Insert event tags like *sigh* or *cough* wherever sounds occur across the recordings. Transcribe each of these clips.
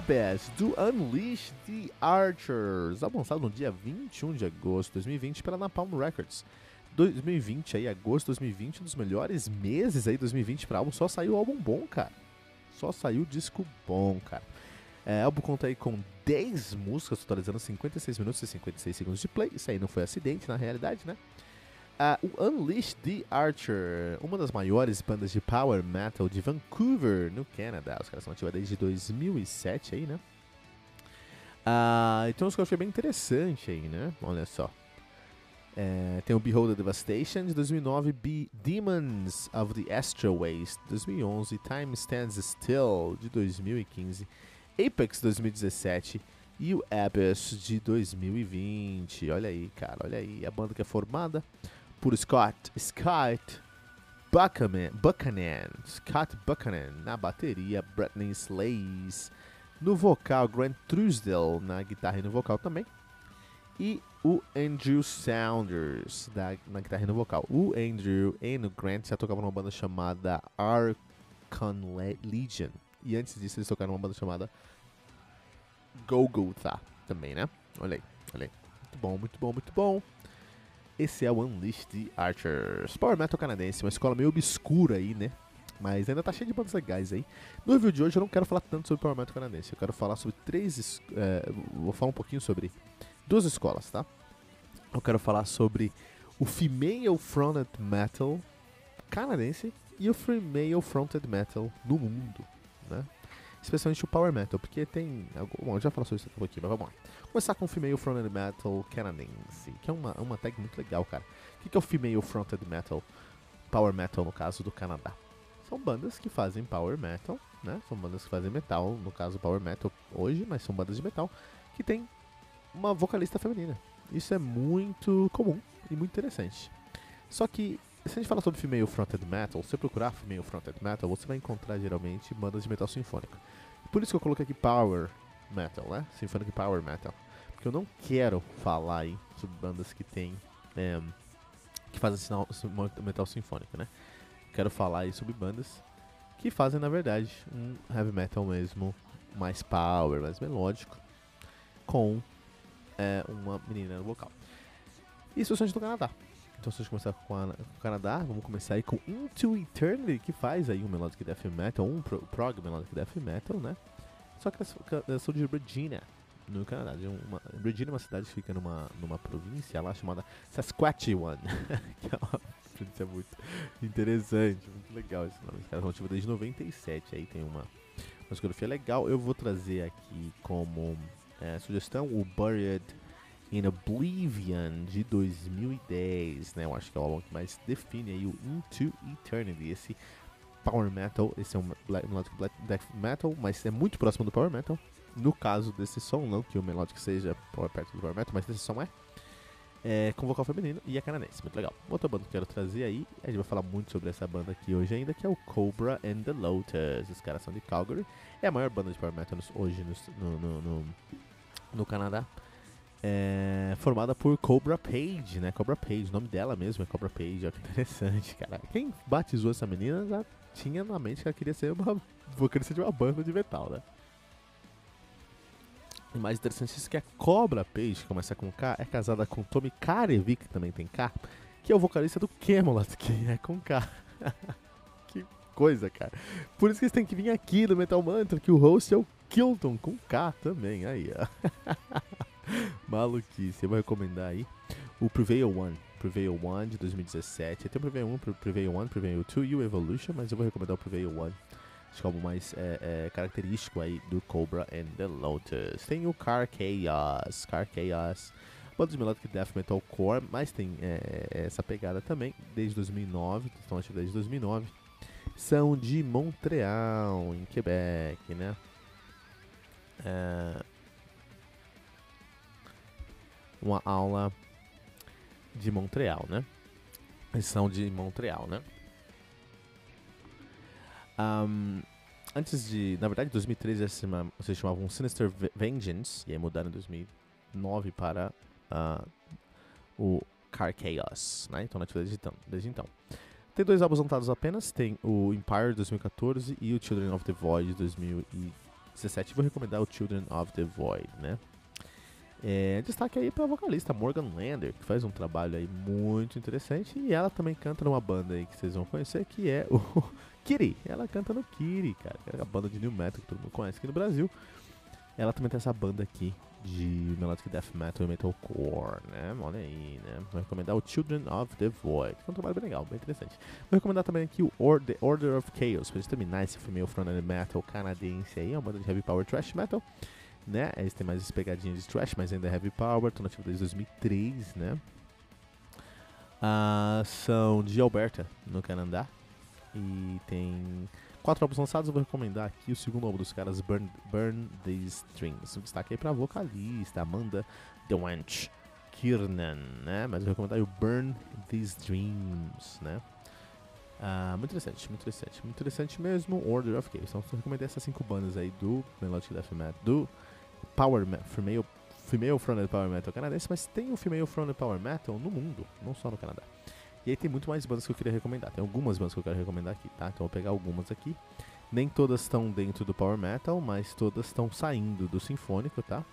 Abyss do Unleash the Archers, lançado no dia 21 de agosto de 2020 pela Napalm Records. 2020 aí, agosto de 2020, um dos melhores meses aí 2020 para álbum, só saiu álbum bom, cara. Só saiu disco bom, cara. É, álbum conta aí com 10 músicas, totalizando 56 minutos e 56 segundos de play. Isso aí não foi acidente, na realidade, né? Uh, o Unleash the Archer, uma das maiores bandas de power metal de Vancouver, no Canadá. Os caras são ativos desde 2007 aí, né? Uh, então, isso que eu achei bem interessante aí, né? Olha só. É, tem o Behold the Devastation de 2009, Be Demons of the Astral Waste 2011, Time Stands Still de 2015, Apex 2017 e o Abyss de 2020. Olha aí, cara, olha aí. A banda que é formada por Scott Scott Buchanan, Buchanan, Scott Buchanan na bateria, Britney Slays no vocal, Grant Truesdell na guitarra e no vocal também, e o Andrew Saunders da, na guitarra e no vocal. O Andrew e o Grant já tocavam numa banda chamada Archon Legion, e antes disso eles tocaram numa banda chamada Golgotha também, né? Olha aí, olha aí. Muito bom, muito bom, muito bom. Esse é o Unleashed the Archers. Power Metal canadense, uma escola meio obscura aí, né? Mas ainda tá cheio de bandas legais aí. No review de hoje eu não quero falar tanto sobre Power Metal canadense. Eu quero falar sobre três. É, vou falar um pouquinho sobre duas escolas, tá? Eu quero falar sobre o Female Fronted Metal canadense e o Female Fronted Metal no mundo, né? Especialmente o Power Metal, porque tem. Bom, já falo sobre isso aqui, mas vamos lá. Começar com o Female Fronted Metal canadense, que é uma, uma tag muito legal, cara. O que é o Female Fronted Metal? Power Metal, no caso do Canadá. São bandas que fazem Power Metal, né? São bandas que fazem metal, no caso Power Metal hoje, mas são bandas de metal que tem uma vocalista feminina. Isso é muito comum e muito interessante. Só que se a gente falar sobre Female Fronted Metal, se você procurar Female Fronted Metal, você vai encontrar geralmente bandas de metal sinfônico. Por isso que eu coloquei aqui Power Metal, né? Symphonic Power Metal. Porque eu não quero falar aí sobre bandas que tem. É, que fazem sinal, metal sinfônico, né? Quero falar aí sobre bandas que fazem, na verdade, um heavy metal mesmo, mais power, mais melódico, com é, uma menina no vocal. Isso é do Canadá. Então, se a gente começar com, a, com, o Canadá, vamos começar aí com Into Eternity, que faz aí um Melodic Death Metal, um pro, prog Melodic Death Metal, né? Só que elas são de Regina, no Canadá. Uma, Regina é uma cidade que fica numa, numa província lá chamada Saskatchewan, *laughs* que é uma província muito interessante, muito legal esse nome. Caras são ativos desde 97, aí tem uma, uma discografia legal. Eu vou trazer aqui como é, sugestão o Buried in Oblivion de 2010, né? Eu acho que é o álbum que mais define aí o Into Eternity, esse power metal, esse é um melodic black death metal, mas é muito próximo do power metal. No caso desse som, não que o melodic seja perto do power metal, mas esse som é, é com vocal feminino e é canadense, muito legal. Outra banda que eu quero trazer aí, a gente vai falar muito sobre essa banda aqui hoje ainda, que é o Cobra and the Lotus. Os caras são de Calgary, é a maior banda de power metal hoje no, no, no, no Canadá é, formada por Cobra Page, né? Cobra Page, o nome dela mesmo é Cobra Page, olha que *laughs* interessante, cara. Quem batizou essa menina já tinha na mente que ela queria ser uma vocalista de uma banda de metal, né? Mais interessante é que a Cobra Page, que começa com K, é casada com Tommy Karevic, que também tem K, que é o vocalista do Camelot, que é com K. *laughs* que coisa, cara. Por isso que eles têm que vir aqui no Metal Mantra, que o host é o Kilton, com K também, aí, ó. *laughs* *laughs* Maluquice. Eu vou recomendar aí o Prevail One. Prevail One de 2017. Tem o Prevail 1, Prevail 1, Prevail 2 e o Evolution, mas eu vou recomendar o Prevail One. Acho que é o mais é, é, característico aí do Cobra and the Lotus. Tem o Car Chaos. Car Chaos. Banda de Melodic Death Metal Core, mas tem é, essa pegada também desde 2009. Estão ativos desde 2009. são de Montreal, em Quebec, né? É uma aula de Montreal, né? Eles são de Montreal, né? Um, antes de. Na verdade, em 2013 vocês chamavam Sinister Vengeance, e aí mudaram em 2009 para uh, o Car Chaos, né? Então, nativa desde então, desde então. Tem dois álbuns lançados apenas: tem o Empire de 2014 e o Children of the Void de 2017. Vou recomendar o Children of the Void, né? É, destaque aí pra vocalista Morgan Lander, que faz um trabalho aí muito interessante. E ela também canta numa banda aí que vocês vão conhecer, que é o *laughs* Kiri. Ela canta no Kiri, cara, é a banda de New Metal que todo mundo conhece aqui no Brasil. Ela também tem essa banda aqui de Melodic Death Metal e Metalcore, né? Olha aí, né? Vou recomendar o Children of the Void, que é um trabalho bem legal, bem interessante. Vou recomendar também aqui o Or The Order of Chaos, pra gente terminar esse filme Front Metal canadense aí, é uma banda de heavy power thrash metal né? Eles têm mais pegadinhas de trash, mas ainda é heavy power, estão nativos desde 2003, né? Ah, são de Alberta, no Canadá. E tem quatro álbuns lançados. Eu vou recomendar aqui o segundo álbum dos caras, Burn, Burn These Strings. Um destaque aí pra vocalista, Amanda DeWanch Kiernan, né? Mas eu vou recomendar o Burn These Dreams, né? Ah, muito interessante, muito interessante, muito interessante mesmo. Order of Chaos. Então, recomendei essas cinco bandas aí do Melodic Death Metal, do Power Female, female Fronted Power Metal canadense, mas tem o Female Fronted Power Metal no mundo, não só no Canadá. E aí tem muito mais bandas que eu queria recomendar. Tem algumas bandas que eu quero recomendar aqui, tá? Então eu vou pegar algumas aqui. Nem todas estão dentro do Power Metal, mas todas estão saindo do Sinfônico, tá?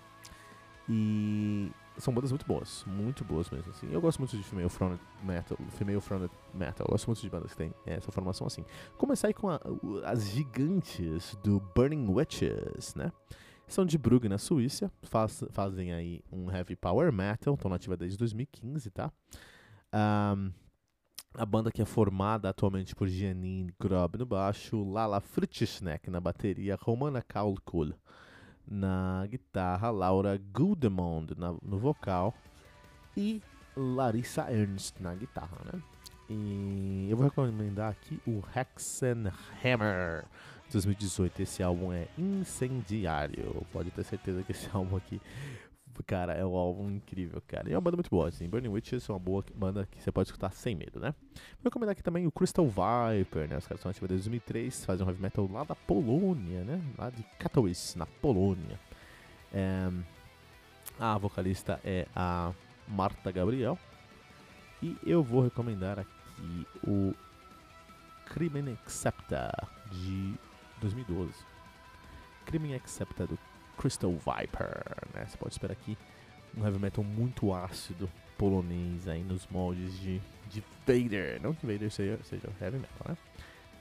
E são bandas muito boas, muito boas mesmo, assim. Eu gosto muito de Female Fronted Metal, Female Fronted Metal. Eu gosto muito de bandas que tem essa formação assim. Começar aí com a, as gigantes do Burning Witches, né? São de Brugge, na Suíça. Faz, fazem aí um heavy power metal. Estão nativa desde 2015, tá? Um, a banda que é formada atualmente por Janine Grob no baixo, Lala Fritschneck na bateria, Romana Kaulkul na guitarra, Laura Gudemond no vocal e Larissa Ernst na guitarra, né? E eu vou recomendar aqui o Hexenhammer 2018. Esse álbum é incendiário. Pode ter certeza que esse *laughs* álbum aqui, cara, é um álbum incrível, cara. E é uma banda muito boa, assim. Burning Witches é uma boa banda que você pode escutar sem medo, né? Vou recomendar aqui também o Crystal Viper, né? Os caras são ativos desde 2003, fazem um heavy metal lá da Polônia, né? Lá de Katowice, na Polônia. É... A vocalista é a Marta Gabriel. E eu vou recomendar aqui o Crimen Accepta de 2012. Crimen Accepta do Crystal Viper, né? Você pode esperar aqui um heavy metal muito ácido polonês aí nos moldes de, de Vader. Não que Vader seja, seja heavy metal, né?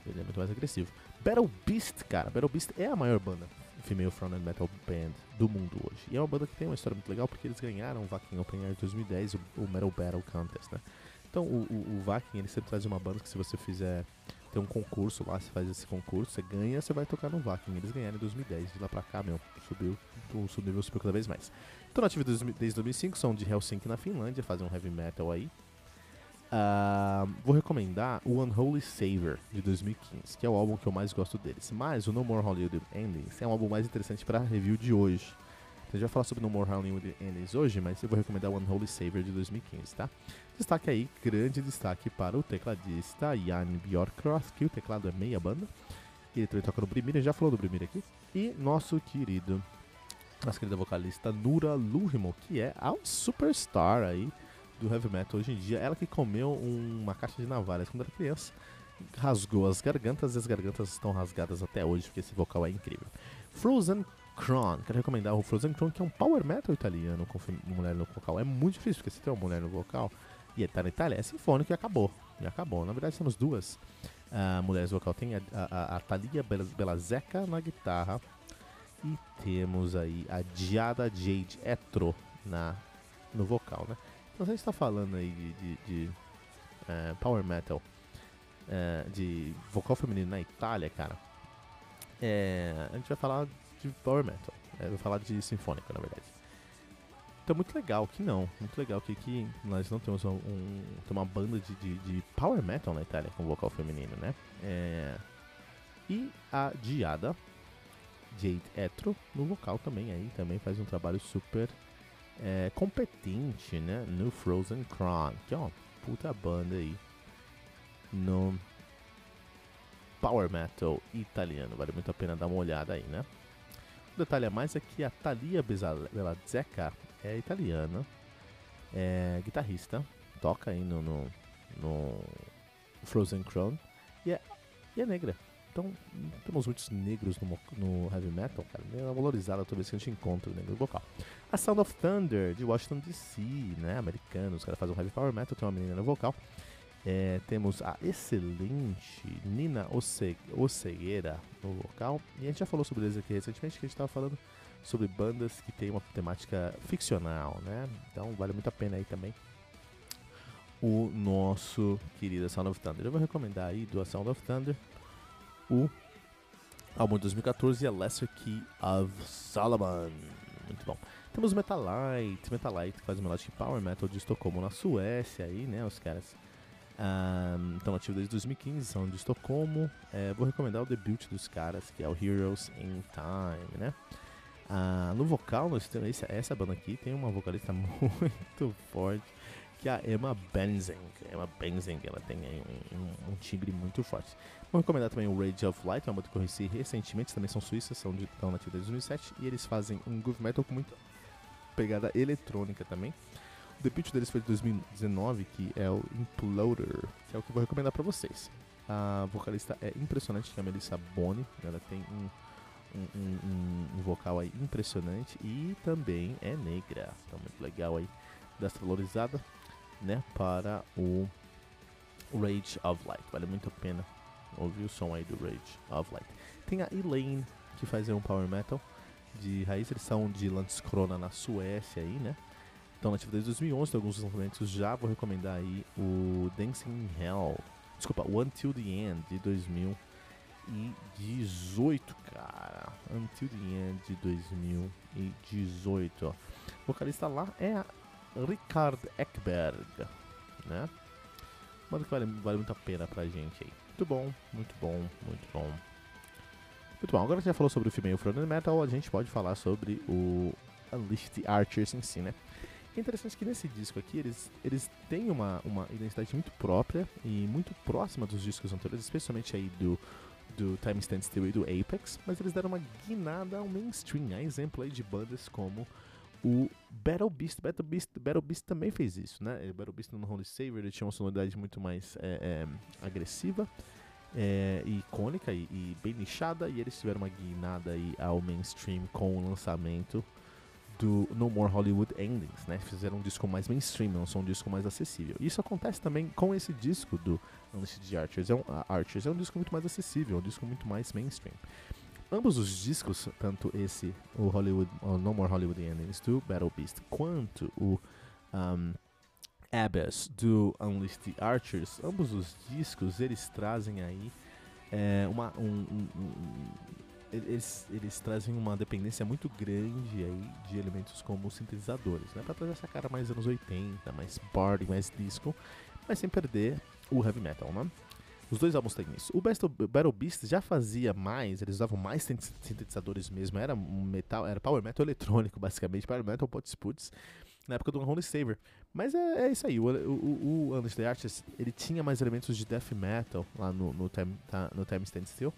Ele é muito mais agressivo. Battle Beast, cara. Battle Beast é a maior banda female fronted metal band do mundo hoje. E é uma banda que tem uma história muito legal porque eles ganharam o Vakin Open Air 2010, o, o Metal Battle Contest, né? Então o, o, o Vakin, ele sempre traz uma banda que se você fizer tem um concurso lá, você faz esse concurso, você ganha, você vai tocar no Vakin. Eles ganharam em 2010, de lá pra cá, meu, subiu, o nível subiu cada vez mais. Estão nativos desde 2005, são de Helsinki na Finlândia, fazem um heavy metal aí. Uh, vou recomendar o Unholy Savior de 2015, que é o álbum que eu mais gosto deles. Mas o No More Hollywood Endings é um álbum mais interessante para review de hoje. A gente vai falar sobre No More Hollywood Endings hoje, mas eu vou recomendar o Unholy Savior de 2015, tá? Destaque aí, grande destaque para o tecladista Jan Bjorkroth, que o teclado é meia banda. Ele também toca no Brimir, já falou do Brimir aqui. E nosso querido, nossa querida vocalista Nura Luhimo, que é a superstar aí do heavy metal hoje em dia. Ela que comeu uma caixa de navalhas quando era criança, rasgou as gargantas e as gargantas estão rasgadas até hoje, porque esse vocal é incrível. Frozen Kron, quero recomendar o Frozen Kron, que é um power metal italiano com mulher no vocal. É muito difícil, porque se tem uma mulher no vocal, e tá na Itália, é sinfônico e acabou. E acabou. Na verdade, temos duas uh, mulheres vocal. Tem a, a, a Thalia Belazeca na guitarra. E temos aí a Diada Jade Etro na, no vocal, né? Então, a gente está falando aí de, de, de uh, power metal, uh, de vocal feminino na Itália, cara. É, a gente vai falar de power metal. É, vai falar de sinfônica, na verdade. Então muito legal que não, muito legal que, que nós não temos um, um uma banda de, de, de, power metal na Itália com vocal feminino, né? É, E a Diada, Jade Etro, no vocal também aí, também faz um trabalho super é, competente, né? No Frozen Crown, que é uma puta banda aí no Power Metal italiano. Vale muito a pena dar uma olhada aí, né? Detalhe a mais é que a Thalia Belazzeca é italiana, é guitarrista, toca aí no, no, no Frozen Crown e é, e é negra. Então, temos muitos negros no, no heavy metal, cara. É valorizada toda vez que a gente encontra o negro vocal. A Sound of Thunder, de Washington DC, né? Americanos, os caras fazem um heavy power metal, tem uma menina no vocal. É, temos a excelente Nina Ocegueira no vocal. E a gente já falou sobre eles aqui recentemente, que a gente estava falando sobre bandas que tem uma temática ficcional, né? Então vale muito a pena aí também o nosso querido Sound of Thunder. Eu vou recomendar aí do Sound of Thunder o álbum de 2014 A Lesser Key of Solomon. Muito bom. Temos Metalite, Metalite faz o Melodic Power Metal de Estocolmo na Suécia aí, né, os caras um, estão ativos desde 2015, são de Estocolmo. É, vou recomendar o debut dos caras, que é o Heroes in Time, né? Uh, no vocal, nós temos essa, banda aqui tem uma vocalista *laughs* muito forte que é a Emma Benzing. Emma Benzing, ela tem um, um, muito forte. Vou recomendar também o Rage of Light, é uma banda que eu conheci recentemente, também são suíças, são de, estão nativas desde 2007, e eles fazem um groove metal com muita pegada eletrônica também. O debut deles foi de 2019, que é o Imploder, que é o que eu vou recomendar para vocês. A vocalista é impressionante, que é a Melissa Boni, ela tem um um, um, um, vocal aí impressionante e também é negra. Então muito legal aí dessa valorizada né, para o Rage of Light. Vale muito a pena ouvir o som aí do Rage of Light. Tem a Elaine, que faz um power metal de raiz, eles são de Landskrona na Suécia aí, né? Estão nativos desde 2011, tem alguns lançamentos já, vou recomendar aí o Dancing in Hell, desculpa, o Until the End de 2018, cara. Until the End de 2018, ó. O vocalista lá é a Richard Ekberg, né? Mano que vale, vale muito a pena pra gente aí. Muito bom, muito bom, muito bom. Muito bom, agora que já falou sobre o Female Frontend Metal, a gente pode falar sobre o Unleashed Archers em si, né? É interessante que nesse disco aqui eles, eles têm uma, uma identidade muito própria e muito próxima dos discos anteriores, especialmente aí do, do Time Stand Still e do Apex, mas eles deram uma guinada ao mainstream, a exemplo aí de bandas como o Battle Beast, Battle Beast, Battle Beast também fez isso, né? O Battle Beast no Holy Saver ele tinha uma sonoridade muito mais é, é, agressiva, é, icônica e, e, bem nichada, e eles tiveram uma guinada aí ao mainstream com o lançamento do No More Hollywood Endings, né? Fizeram um disco mais mainstream, lançou um disco mais acessível. Isso acontece também com esse disco do Unleashed Archers. É um, uh, Archers é um disco muito mais acessível, um disco muito mais mainstream ambos os discos, tanto esse, o Hollywood, o No More Hollywood Endings do Battle Beast, quanto o um, do Unleashed Archers, ambos os discos eles trazem aí é, uma, um, um, um, eles, eles trazem uma dependência muito grande aí de elementos como sintetizadores, né? Pra trazer essa cara mais anos 80, mais party, mais disco, mas sem perder o heavy metal, né? Os dois álbuns têm isso. O Battle Beast já fazia mais, eles usavam mais sintetizadores mesmo. Era metal, era power metal eletrônico, basicamente. Power metal pots puts na época do Holy Saver. Mas é, é isso aí. O, o, o the Artists, ele tinha mais elementos de death metal lá no, no, time, tá, no time Stand Still.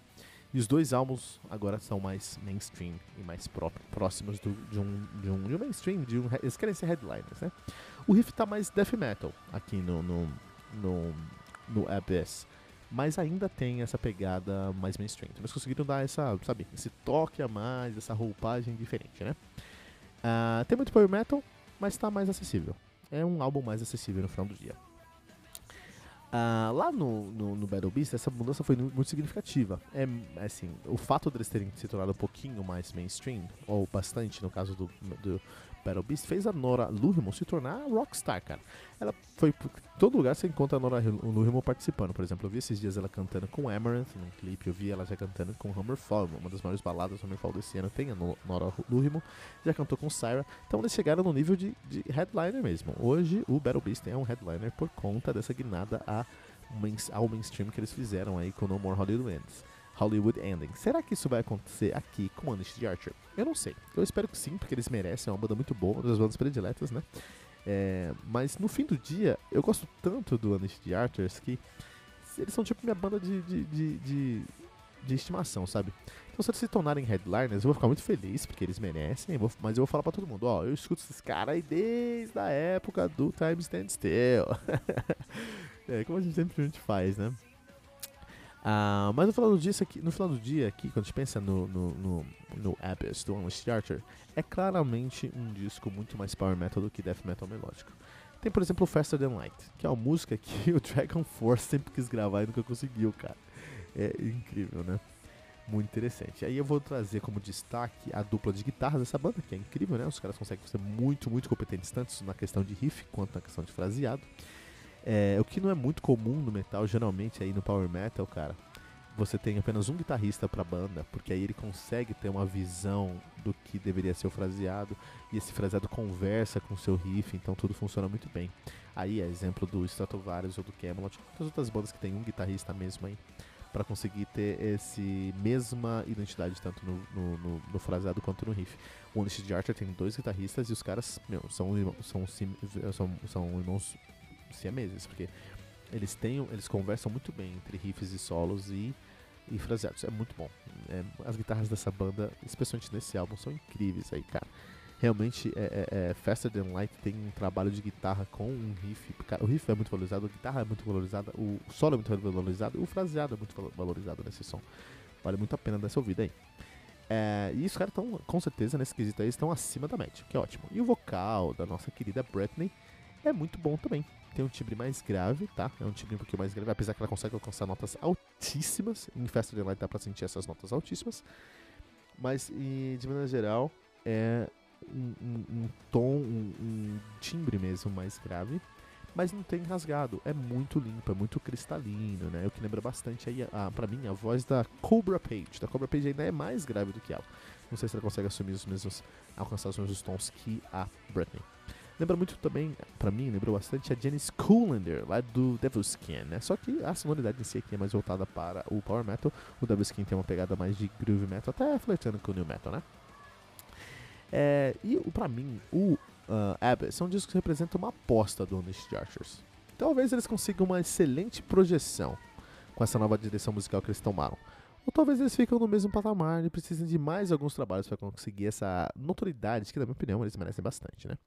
E os dois álbuns agora são mais mainstream e mais pró próximos do, de, um, de, um, de um mainstream. De um, eles querem ser headliners, né? O riff tá mais death metal aqui no, no, no, no Abyss mas ainda tem essa pegada mais mainstream. Então eles conseguiram dar essa, sabe, esse toque a mais, essa roupagem diferente, né? Uh, tem muito power metal, mas está mais acessível. É um álbum mais acessível no final do dia. Uh, lá no, no, no, Battle Beast, essa mudança foi muito significativa. É assim, o fato deles terem se tornado um pouquinho mais mainstream, ou bastante no caso do, do Battle Beast fez a Nora Lurimon se tornar rockstar, cara. Ela foi por todo lugar você encontra a Nora Lurimon participando. Por exemplo, eu vi esses dias ela cantando com Amaranth num clipe, eu vi ela já cantando com Hammerfall, uma das maiores baladas do Hammerfall desse ano. Tem a Nora Lurimon, já cantou com Syra. Então eles chegaram no nível de, de headliner mesmo. Hoje o Battle Beast é um headliner por conta dessa guinada a, ao mainstream que eles fizeram aí com No More Hollywood Ends. Hollywood Ending. Será que isso vai acontecer aqui com Unleashed Archer? Eu não sei. Eu espero que sim, porque eles merecem. É uma banda muito boa, uma das bandas prediletas, né? É, mas no fim do dia, eu gosto tanto do Unleashed Archers que eles são tipo minha banda de, de, de, de, de estimação, sabe? Então se eles se tornarem headliners, eu vou ficar muito feliz, porque eles merecem, eu vou, mas eu vou falar pra todo mundo, ó, eu escuto esses caras aí desde a época do Time Stand Still. *laughs* é, como a gente sempre faz, né? Uh, mas no final do dia, aqui, no final do dia aqui, quando a gente pensa no, no, no, no Abyss do Unleashed Archer, é claramente um disco muito mais power metal do que death metal melódico. Tem, por exemplo, Faster Than Light, que é uma música que *laughs* o Dragon Force sempre quis gravar e nunca conseguiu, cara. É incrível, né? Muito interessante. Aí eu vou trazer como destaque a dupla de guitarras dessa banda, que é incrível, né? Os caras conseguem ser muito, muito competentes, tanto na questão de riff quanto na questão de fraseado. É, o que não é muito comum no metal, geralmente aí no power metal, cara, você tem apenas um guitarrista para a banda, porque aí ele consegue ter uma visão do que deveria ser o fraseado e esse fraseado conversa com o seu riff, então tudo funciona muito bem. Aí é exemplo do Stratovarius ou do Camelot, as outras bandas que tem um guitarrista mesmo aí para conseguir ter esse mesma identidade tanto no, no, no, no fraseado quanto no riff. O Unleashed Archer tem dois guitarristas e os caras meu, são, são, são, são irmãos siameses, porque eles têm, eles conversam muito bem entre riffs e solos e, e fraseados. É muito bom. É, as guitarras dessa banda, especialmente nesse álbum, são incríveis aí, cara. Realmente, é, é, é, Faster Than Light tem um trabalho de guitarra com um riff. O riff é muito valorizado, a guitarra é muito valorizada, o solo é muito valorizado, o fraseado é muito valorizado nesse som. Vale muito a pena dessa ouvida aí. É, e os caras estão, com certeza, nesse quesito aí, estão acima da média, que é ótimo. E o vocal da nossa querida Britney é muito bom também tem um timbre mais grave, tá? É um timbre um pouquinho mais grave, apesar que ela consegue alcançar notas altíssimas. Em Festa de Light dá pra sentir essas notas altíssimas. Mas, e, de maneira geral, é um, um, um tom, um, um, timbre mesmo mais grave. Mas não tem rasgado, é muito limpo, é muito cristalino, né? O que lembra bastante aí, a, pra mim, a voz da Cobra Page. Da Cobra Page ainda é mais grave do que ela. Não sei se ela consegue assumir os mesmos, alcançar os mesmos tons que a Britney. Lembra muito também, pra mim, lembrou bastante a Janice Coolander, lá do Devil's Skin, né? Só que a sonoridade em si aqui é mais voltada para o Power Metal. O Devil's Skin tem uma pegada mais de Groove Metal, até flertando com o New Metal, né? É, e pra mim, o uh, Abyss é um disco que representa uma aposta do Honest Archers. Talvez eles consigam uma excelente projeção com essa nova direção musical que eles tomaram. Ou talvez eles ficam no mesmo patamar e precisem de mais alguns trabalhos para conseguir essa notoriedade, que na minha opinião eles merecem bastante, né?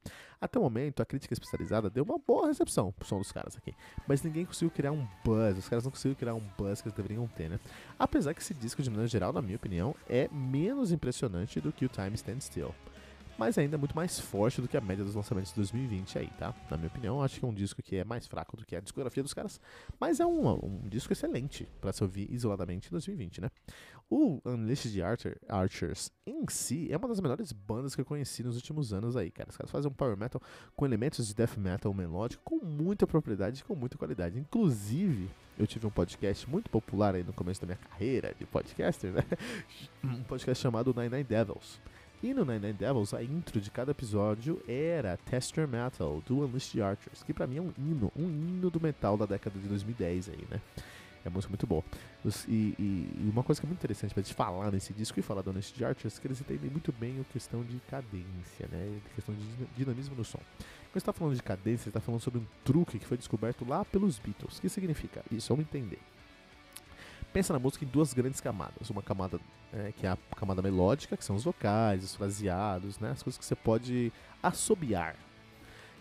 Até o momento, a crítica especializada deu uma boa recepção pro som dos caras aqui. Mas ninguém conseguiu criar um buzz, os caras não conseguiram criar um buzz que eles deveriam ter, né? Apesar que esse disco, de maneira geral, na minha opinião, é menos impressionante do que o Time Stand Still mas ainda muito mais forte do que a média dos lançamentos de 2020 aí, tá? Na minha opinião, acho que é um disco que é mais fraco do que a discografia dos caras, mas é um, um disco excelente para se ouvir isoladamente em 2020, né? O Unleashed Archer, Archers em si é uma das melhores bandas que eu conheci nos últimos anos aí, cara. Os caras fazem um power metal com elementos de death metal melódico com muita propriedade e com muita qualidade. Inclusive, eu tive um podcast muito popular aí no começo da minha carreira de podcaster, né? *laughs* Um podcast chamado Nine Nine Devils e no Nine Nine Devils, a intro de cada episódio era Tester Metal, do Unleashed Archers, que pra mim é um hino, um hino do metal da década de 2010 aí, né? É uma música muito boa. E, e, e, uma coisa que é muito interessante pra gente falar nesse disco e falar do Unleashed Archers é que eles entendem muito bem a questão de cadência, né? A questão de dinamismo no som. Quando você está falando de cadência, você está falando sobre um truque que foi descoberto lá pelos Beatles. O que significa isso? Vamos entender pensa na música em duas grandes camadas. Uma camada é, que é a camada melódica, que são os vocais, os fraseados, né, as coisas que você pode assobiar.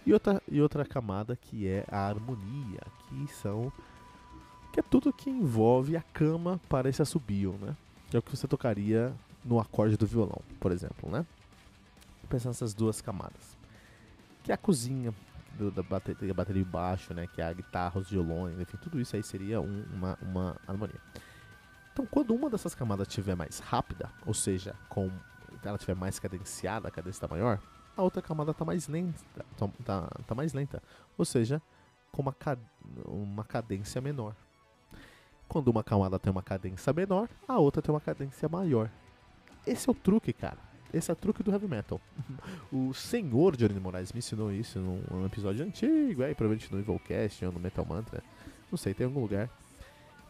E outra, e outra camada que é a harmonia, que são que é tudo que envolve a cama para esse assobio, né? Que é o que você tocaria no acorde do violão, por exemplo, né? Pensar nessas duas camadas. Que é a cozinha, do, da bateria, bateria baixo, né? Que é a guitarra, os violões, enfim, tudo isso aí seria um, uma, uma harmonia. Então, quando uma dessas camadas estiver mais rápida, ou seja, com ela estiver mais cadenciada, a cadência está maior, a outra camada está mais lenta, tá, tá, tá, mais lenta, ou seja, com uma, uma cadência menor. Quando uma camada tem uma cadência menor, a outra tem uma cadência maior. Esse é o truque, cara. Esse é o truque do heavy metal. o senhor Johnny Moraes me ensinou isso num episódio antigo, aí provavelmente no Evilcast ou no Metal Mantra. Não sei, tem algum lugar.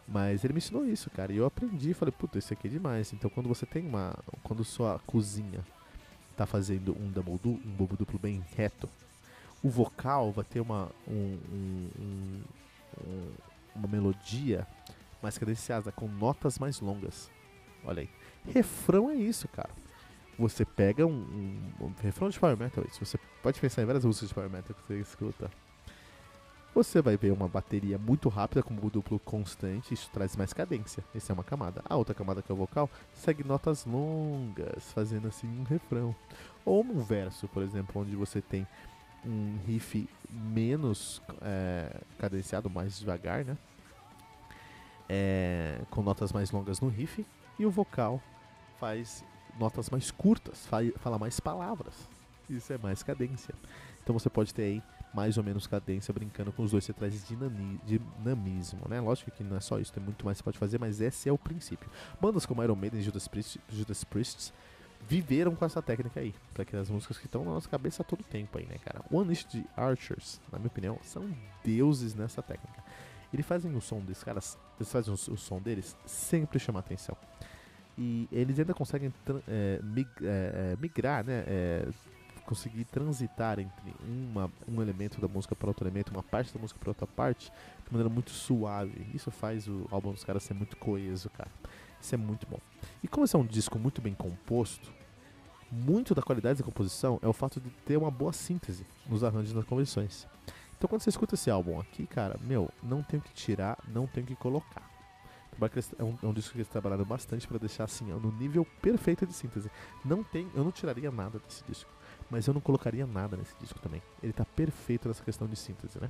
Mas ele me ensinou isso, cara. E eu aprendi, falei, puta, isso aqui é demais. Então quando você tem uma. Quando sua cozinha tá fazendo um double, du, um bobo duplo bem reto, o vocal vai ter uma. Um, um, um, uma melodia mais cadenciada, com notas mais longas. Olha aí. Refrão é isso, cara. Você pega um, um, um refrão de Power Metal, isso. Você pode pensar em várias músicas de Power Metal que você escuta. Você vai ver uma bateria muito rápida com o duplo constante, isso traz mais cadência. Essa é uma camada. A outra camada que é o vocal segue notas longas, fazendo assim um refrão. Ou um verso, por exemplo, onde você tem um riff menos é, cadenciado, mais devagar, né? É, com notas mais longas no riff, e o vocal faz notas mais curtas, fala mais palavras. Isso é mais cadência. Então você pode ter aí mais ou menos cadência brincando com os dois, você traz dinamismo, né? Lógico que não é só isso, tem muito mais que você pode fazer, mas esse é o princípio. Bandas como Iron Maiden e Judas Priest, Judas Priest viveram com essa técnica aí, para aquelas músicas que estão na nossa cabeça todo tempo aí, né, cara? One List Archers, na minha opinião, são deuses nessa técnica. Eles fazem o som desses caras, eles fazem o, som deles sempre chamar atenção. E eles ainda conseguem é, mig, é, migrar, né? É, conseguir transitar entre uma, um elemento da música para outro elemento, uma parte da música para outra parte, de maneira muito suave. Isso faz o álbum dos caras ser muito coeso, cara. Isso é muito bom. E como esse é um disco muito bem composto, muito da qualidade da composição é o fato de ter uma boa síntese nos arranjos das conversões. Então quando você escuta esse álbum aqui, cara, meu, não tem o que tirar, não tem o que colocar. É um, é um disco que eles trabalharam bastante para deixar assim, no nível perfeito de síntese. Não tem, eu não tiraria nada desse disco mas eu não colocaria nada nesse disco também. Ele tá perfeito nessa questão de síntese, né?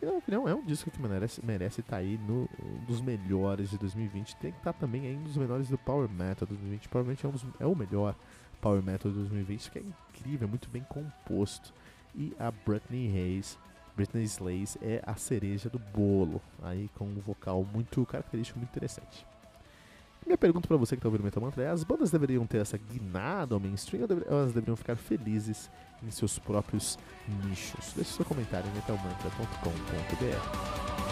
E na minha opinião, é um disco que merece estar merece tá aí no, um dos melhores de 2020. Tem que estar tá também aí um dos melhores do Power Metal 2020. Provavelmente é, um dos, é o melhor Power Metal de 2020, que é incrível, é muito bem composto. E a Britney Hayes, Britney Slays, é a cereja do bolo, aí com um vocal muito característico, muito interessante. Minha pergunta para você que está ouvindo Metal Mantra é: as bandas deveriam ter essa guinada ao mainstream ou elas deveriam ficar felizes em seus próprios nichos? Deixe seu comentário em metalmantra.com.br.